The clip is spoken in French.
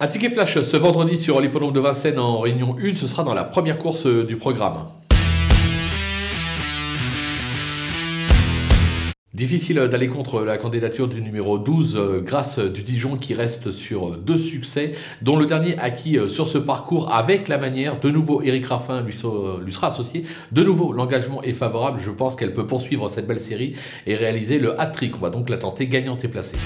Un ticket flash ce vendredi sur l'hippodrome de Vincennes en réunion 1, ce sera dans la première course euh, du programme. Difficile euh, d'aller contre la candidature du numéro 12 euh, grâce du Dijon qui reste sur deux succès, dont le dernier acquis sur ce parcours avec la manière. De nouveau, Eric Raffin lui, lui sera associé. De nouveau, l'engagement est favorable. Je pense qu'elle peut poursuivre cette belle série et réaliser le hat-trick. On va donc la tenter gagnante et placée.